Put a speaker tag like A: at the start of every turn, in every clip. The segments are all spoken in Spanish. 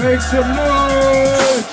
A: Make some noise!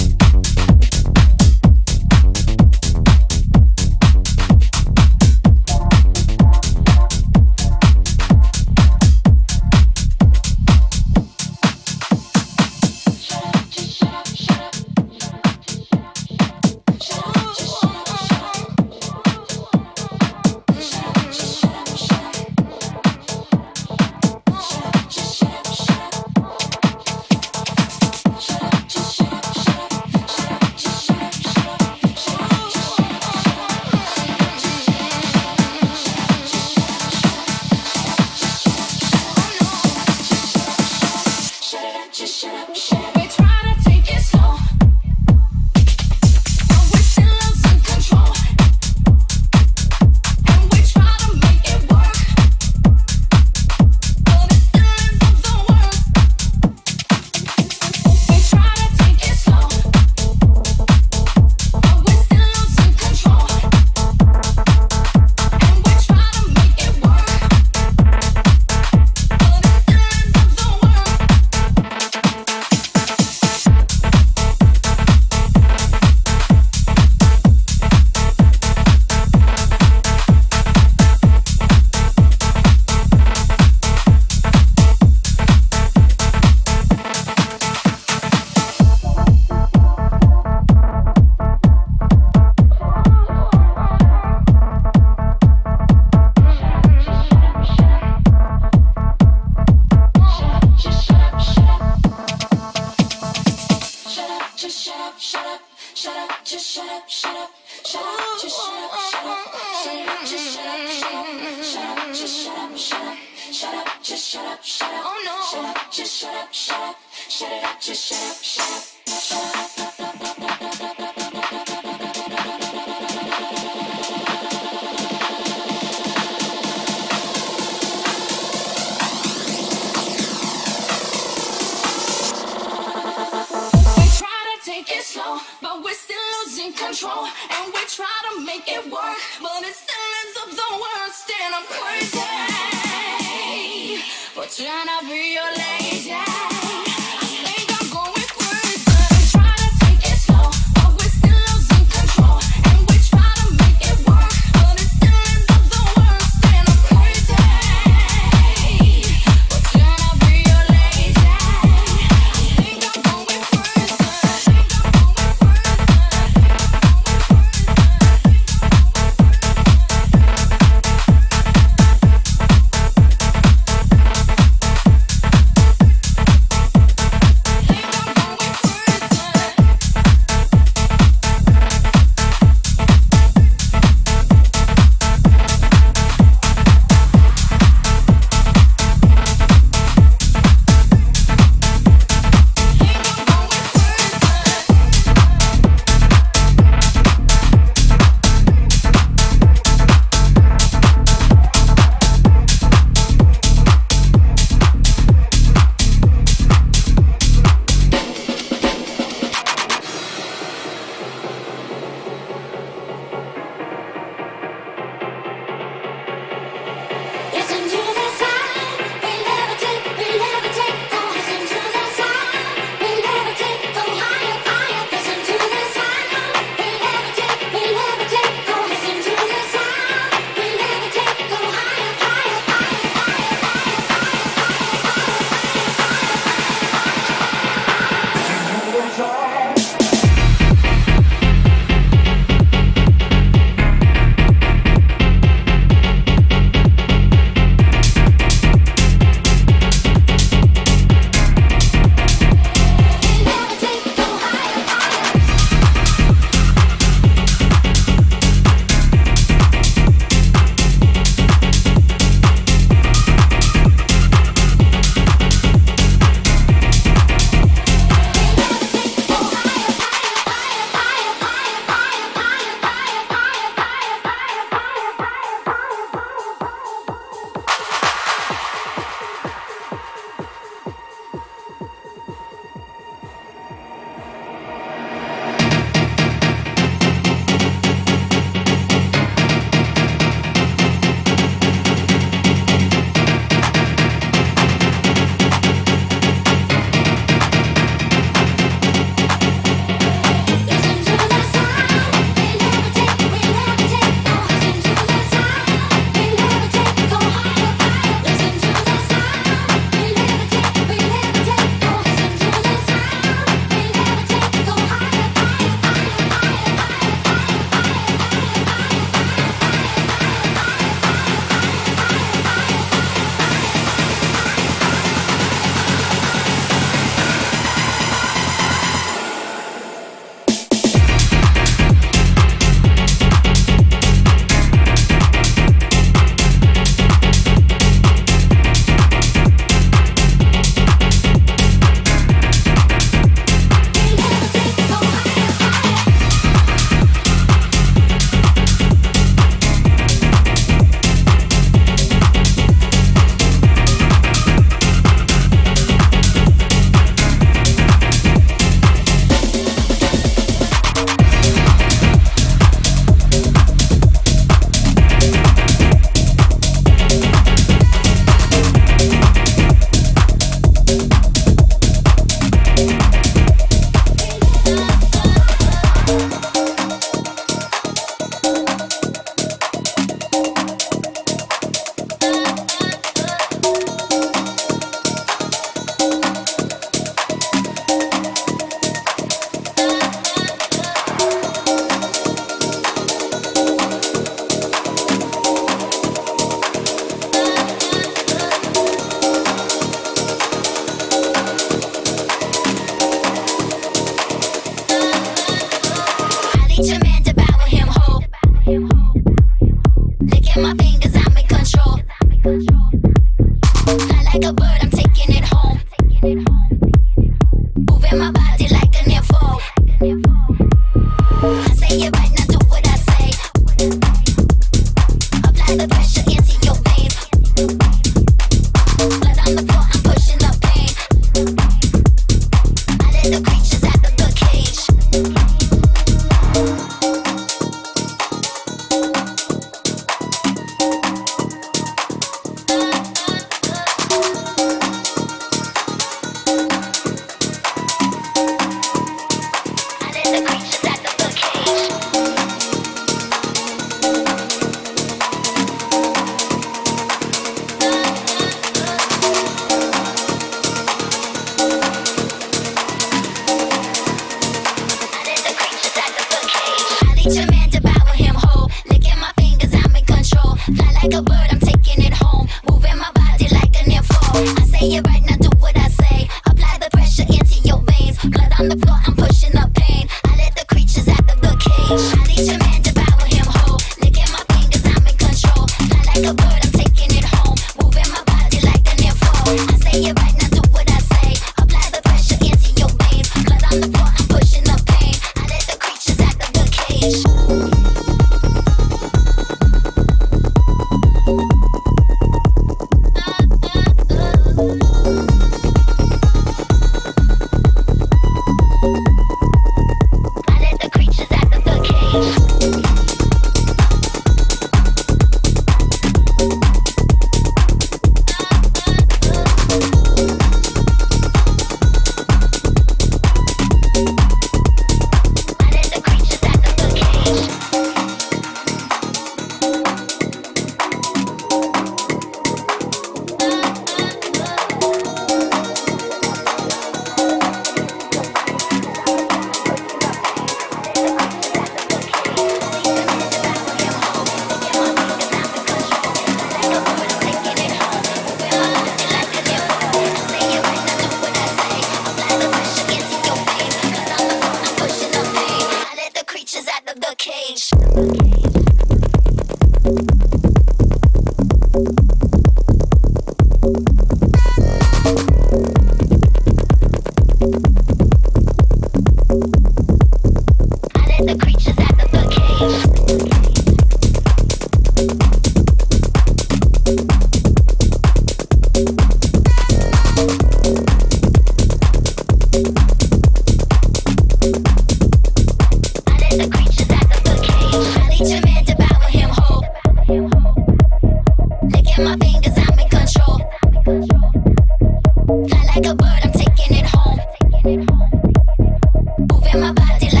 B: Música,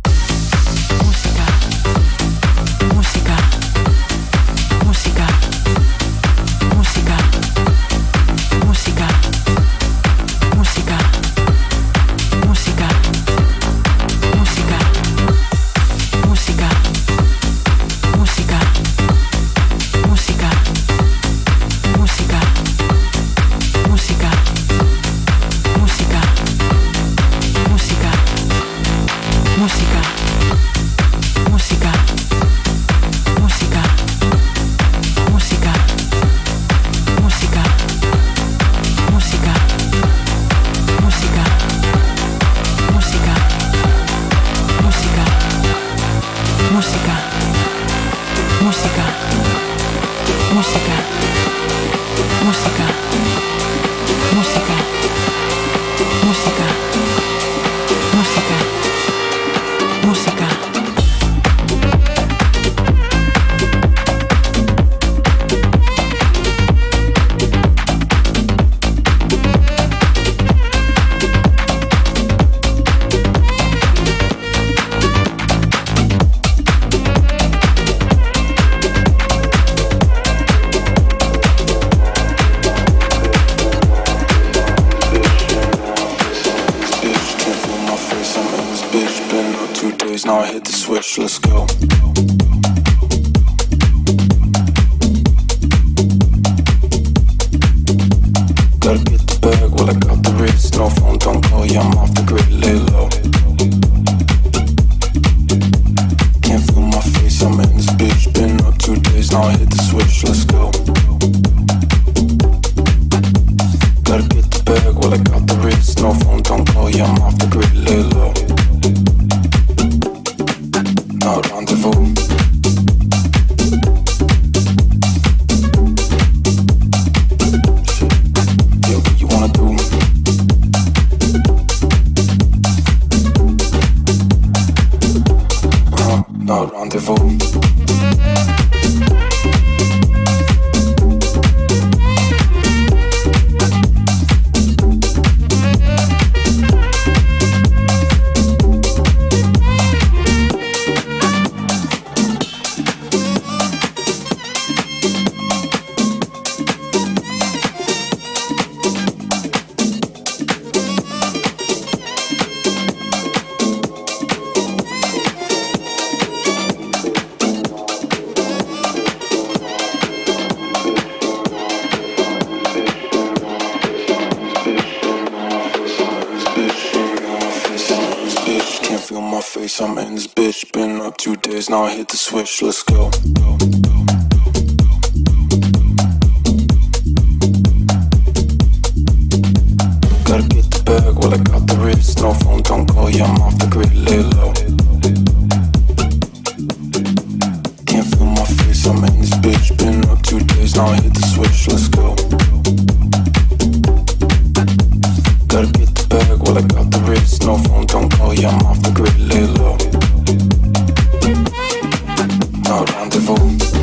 C: bag. Well, I got the wrist, no phone, don't call, yeah, I'm off the grid, lay low. No rendezvous.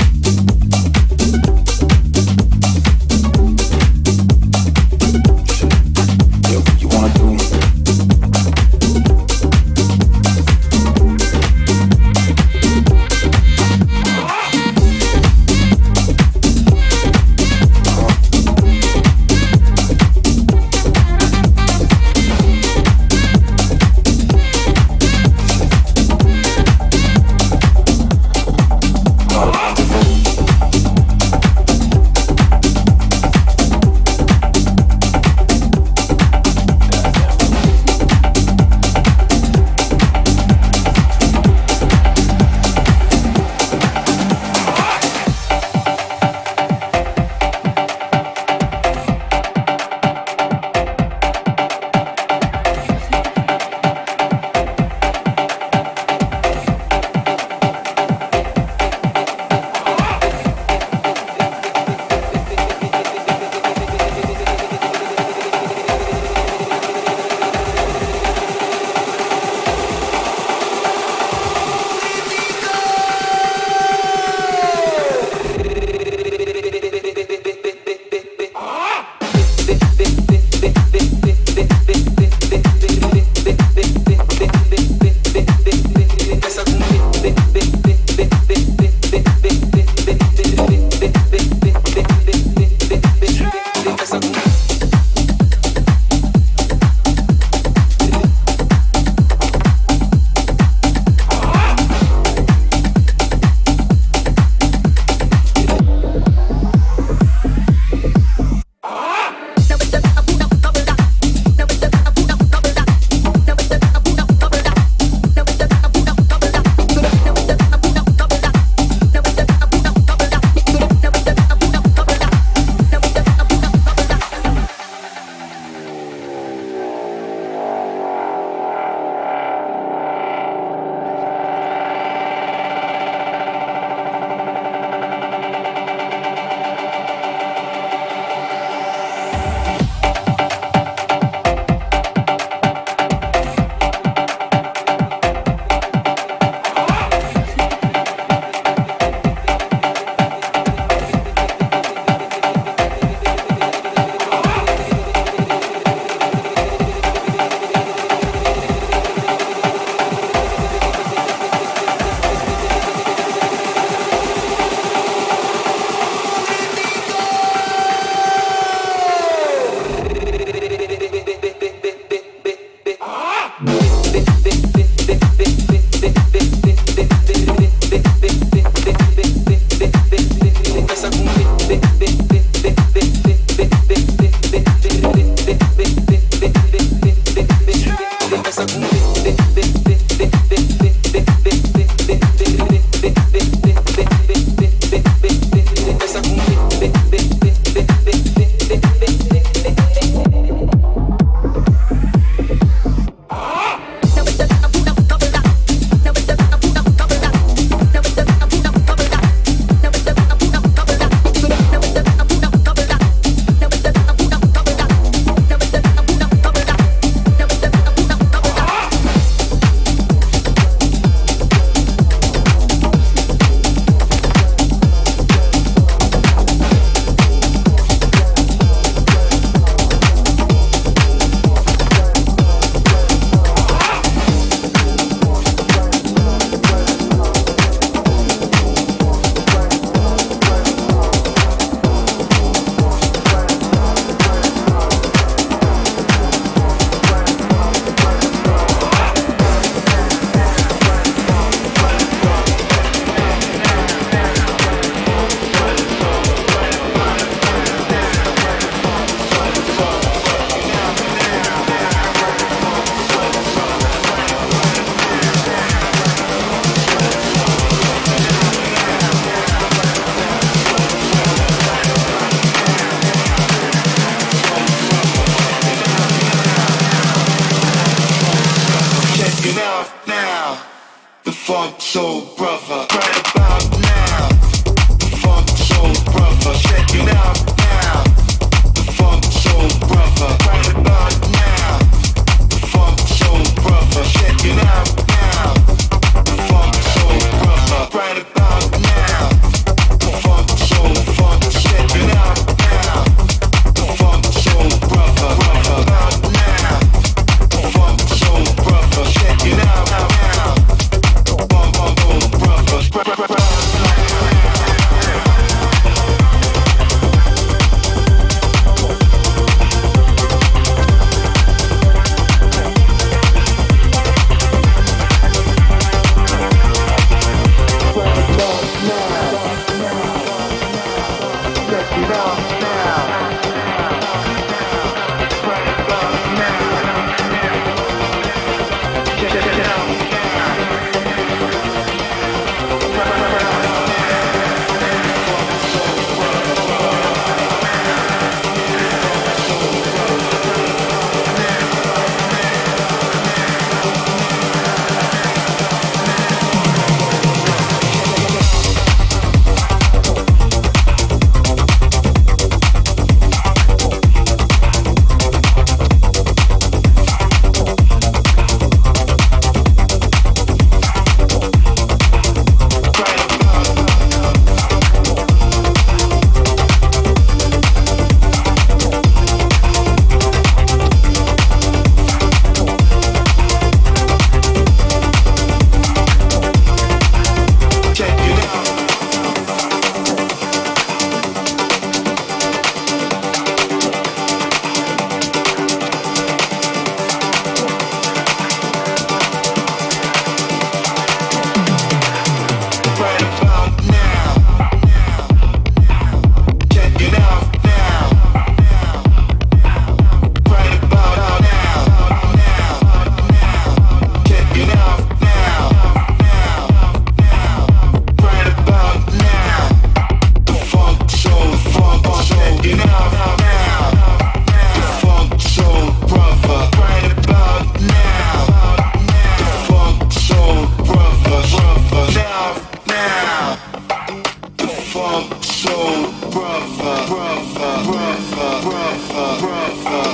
D: brother, brother, brother, brother, brother,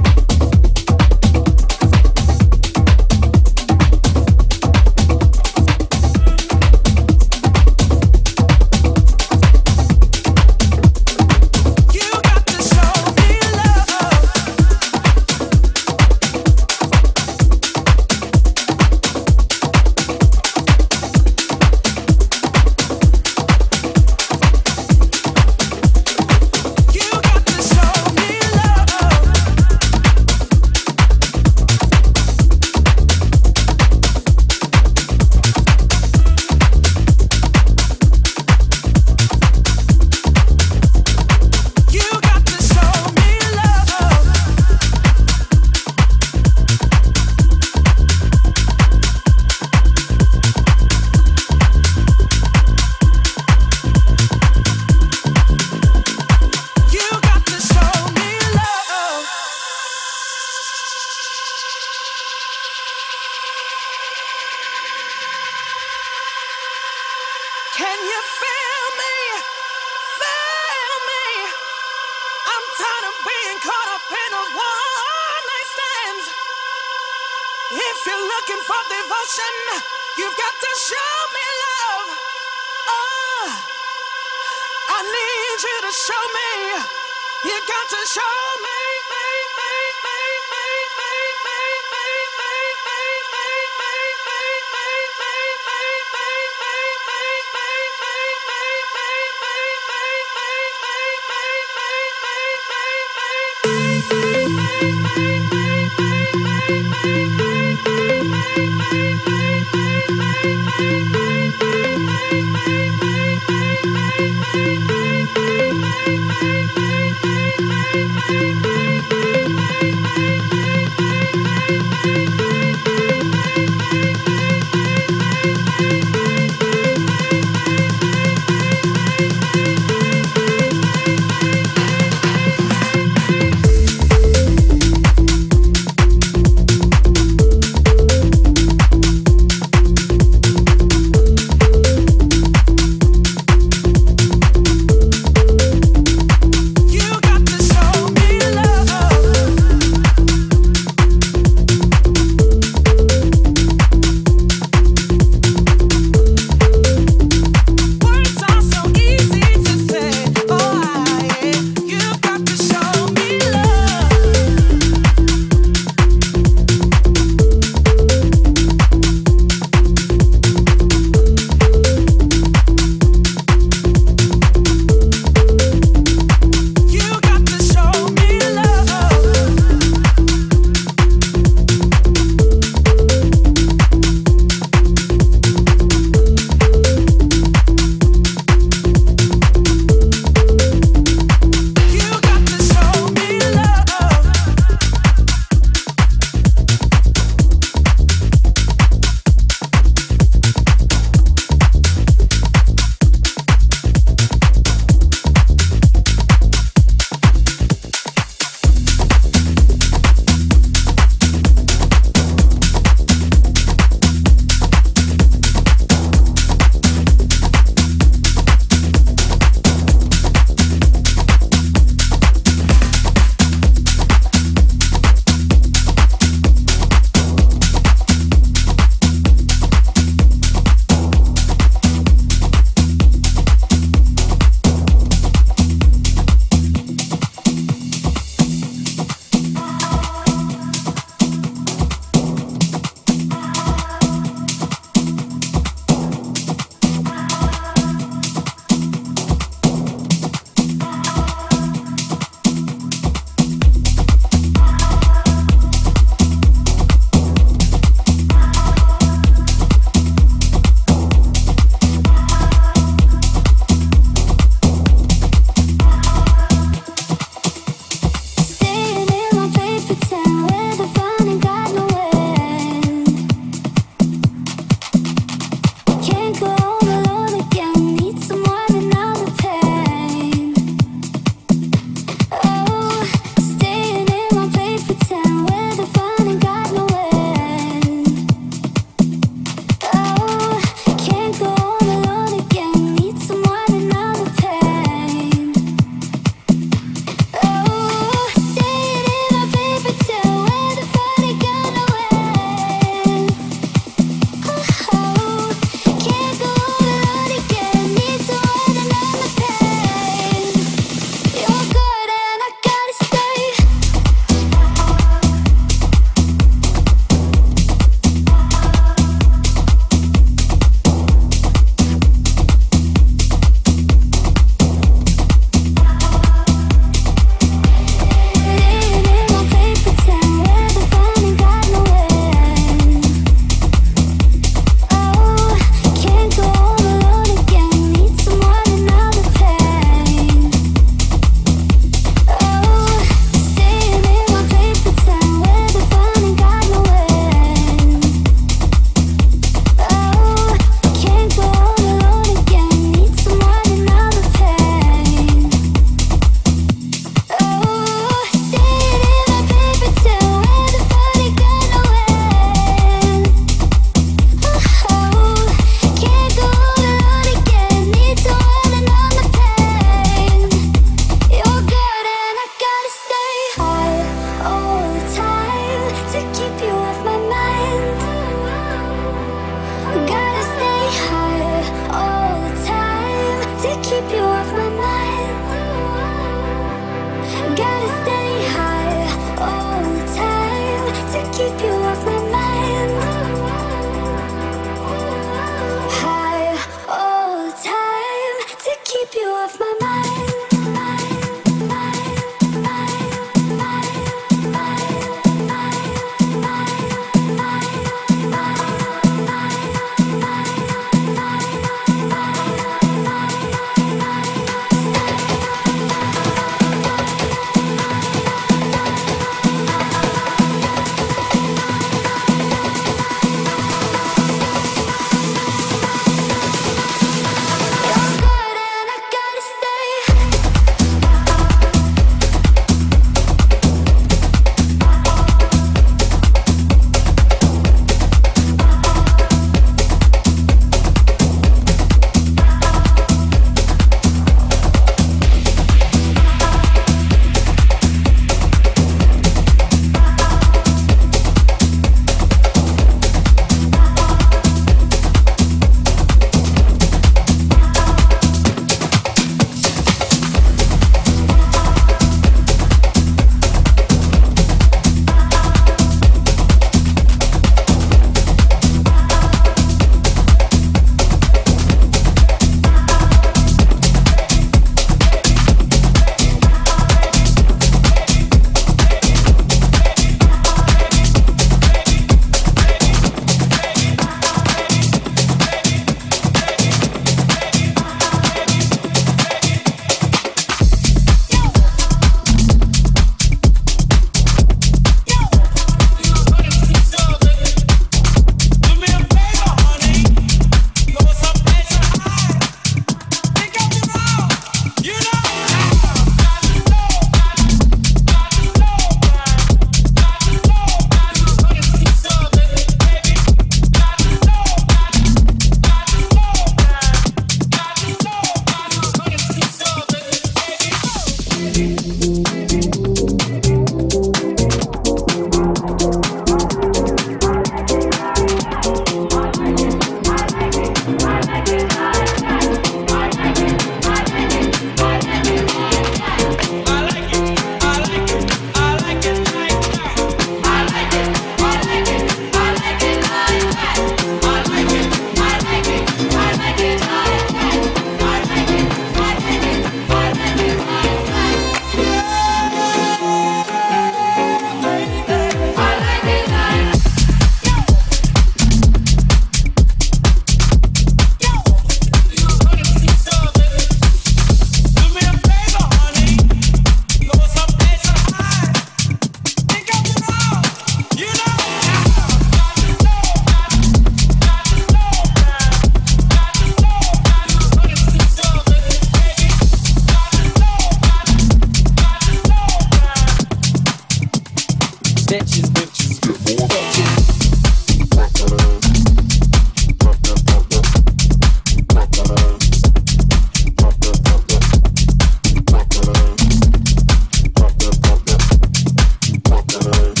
D: love.